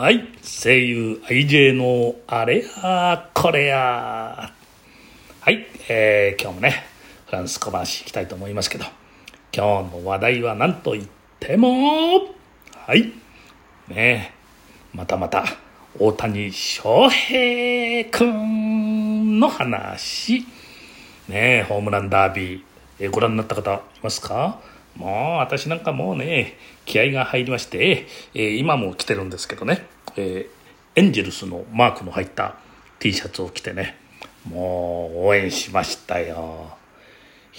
はい。声優 IJ のあれやこれや。はい。えー今日もね、フランス小話いきたいと思いますけど、今日の話題は何と言っても、はい。ねまたまた大谷翔平君の話。ね、ホームランダービー、えーご覧になった方いますか？もう私なんかもうね、気合が入りまして、えー今も着てるんですけどね、えーエンジェルスのマークの入った T シャツを着てね、もう応援しましたよ。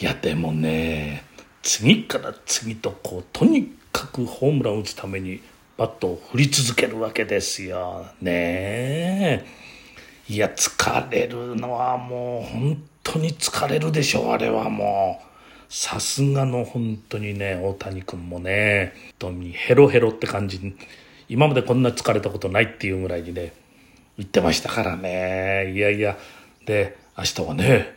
いやでもね、次から次とこう、とにかくホームランを打つためにバットを振り続けるわけですよ。ねえ。いや、疲れるのはもう本当に疲れるでしょう、あれはもう。さすがの本当にね、大谷君もね、本当にヘロヘロって感じ、今までこんな疲れたことないっていうぐらいにね、言ってましたからね。いやいや、で、明日はね、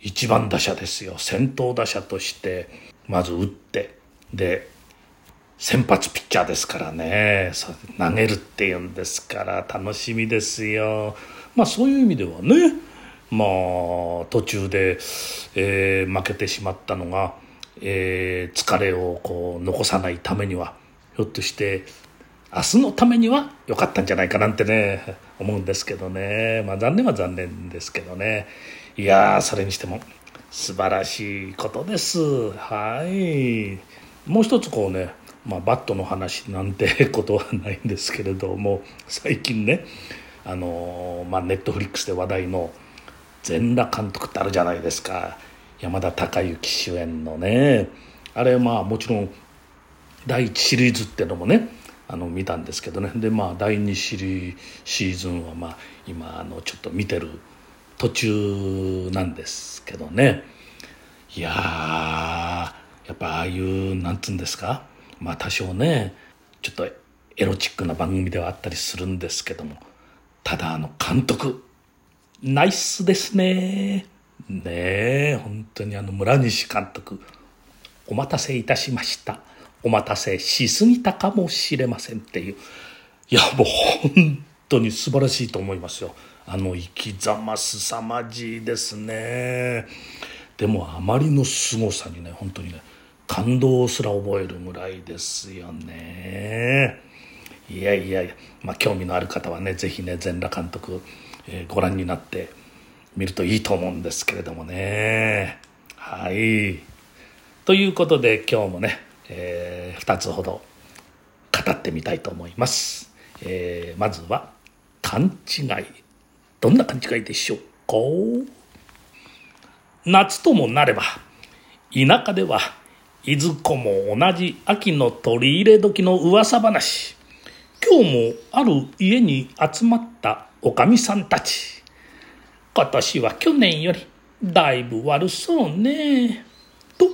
一番打者ですよ。先頭打者として、まず打って、で、先発ピッチャーですからね投げるっていうんですから楽しみですよまあそういう意味ではねまあ途中で、えー負けてしまったのが、えー疲れをこう残さないためにはひょっとして明日のためには良かったんじゃないかなんてね思うんですけどね。まあ残念は残念ですけどね。いやそれにしても素晴らしいことです。はい。もう一つこうね、まあ、バットの話なんて ことはないんですけれども最近ねあのまあネットフリックスで話題の全裸監督ってあるじゃないですか。山田孝之主演のね。あれまあもちろん第1シリーズってのもねあの見たんですけどね。でまあ第2シリシーズンはまあ今あのちょっと見てる途中なんですけどね。いややっぱああいうなんつうんですか。まあ多少ねちょっとエロチックな番組ではあったりするんですけども。ただあの監督。ナイスですね。ねえ本当にあの村西監督お待たせいたしました。お待たせしすぎたかもしれませんっていう。いやもう本当に素晴らしいと思いますよ。あの生きざますさまじいですね。でもあまりの凄さにね本当にね感動すら覚えるぐらいですよね。いやいやいやまあ興味のある方はねぜひね全裸監督、えーご覧になって見るといいと思うんですけれどもね。はい。ということで今日もね、え2つほど語ってみたいと思います、えーまずは勘違い。どんな勘違いでしょうか？夏ともなれば田舎ではいずこも同じ秋の取り入れ時の噂話。今日もある家に集まったおかみさんたち。今年は去年よりだいぶ悪そうね。と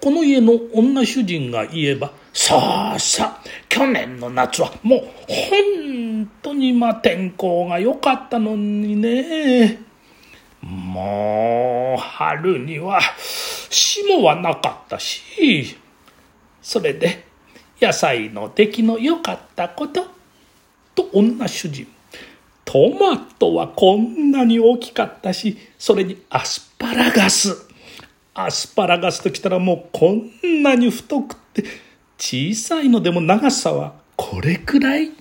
この家の女主人が言えばさあさあ去年の夏はもう本当にま天候が良かったのにね。もう春には霜はなかったしそれで野菜の出来の良かったこと。と女主人トマトはこんなに大きかったしそれにアスパラガス。アスパラガスときたらもうこんなに太くって小さいのでも長さはこれくらい。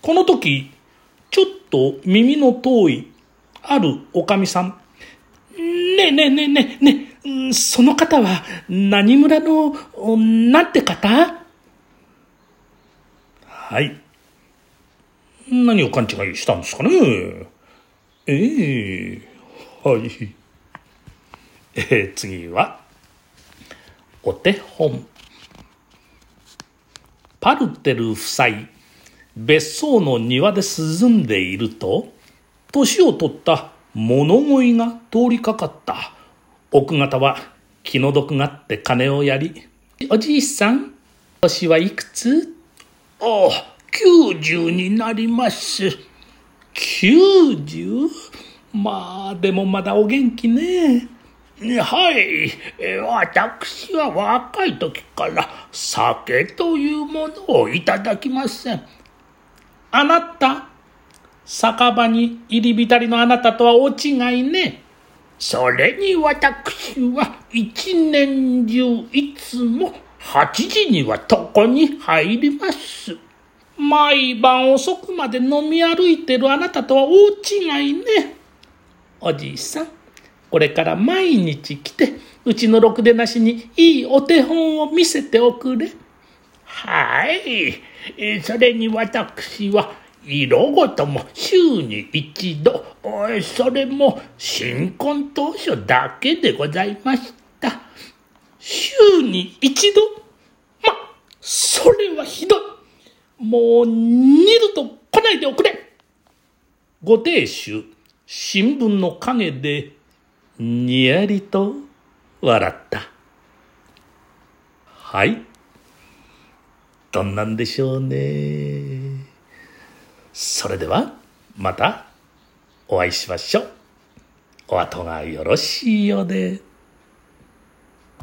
この時ちょっと耳の遠いあるおかみさん。ねえねえねえねえねえ。その方は何村のなんて方？はい。何を勘違いしたんですかね。ええ。はい。えー次はお手本。パルテル夫妻別荘の庭で涼んでいると年を取った物乞いが通りかかった。奥方は気の毒がって金をやりおじいさん年はいくつ？ああ90になります 90? まあでもまだお元気ねはい、私は若い時から酒というものをいただきません。あなた、酒場に入り浸りのあなたとは大違いね。それに私は一年中いつも8時には床に入ります。毎晩遅くまで飲み歩いてるあなたとは大違いね。おじいさん、これから毎日来て、うちのろくでなしにいいお手本を見せておくれ。はい。それに私は、色ごとも週に一度、それも新婚当初だけでございました。週に一度？ま、それはひどい。もう二度と来ないでおくれご亭主、新聞の陰で、にやりと笑った。はい。どんなんでしょうね。それでは、またお会いしましょう。お後がよろしいようで。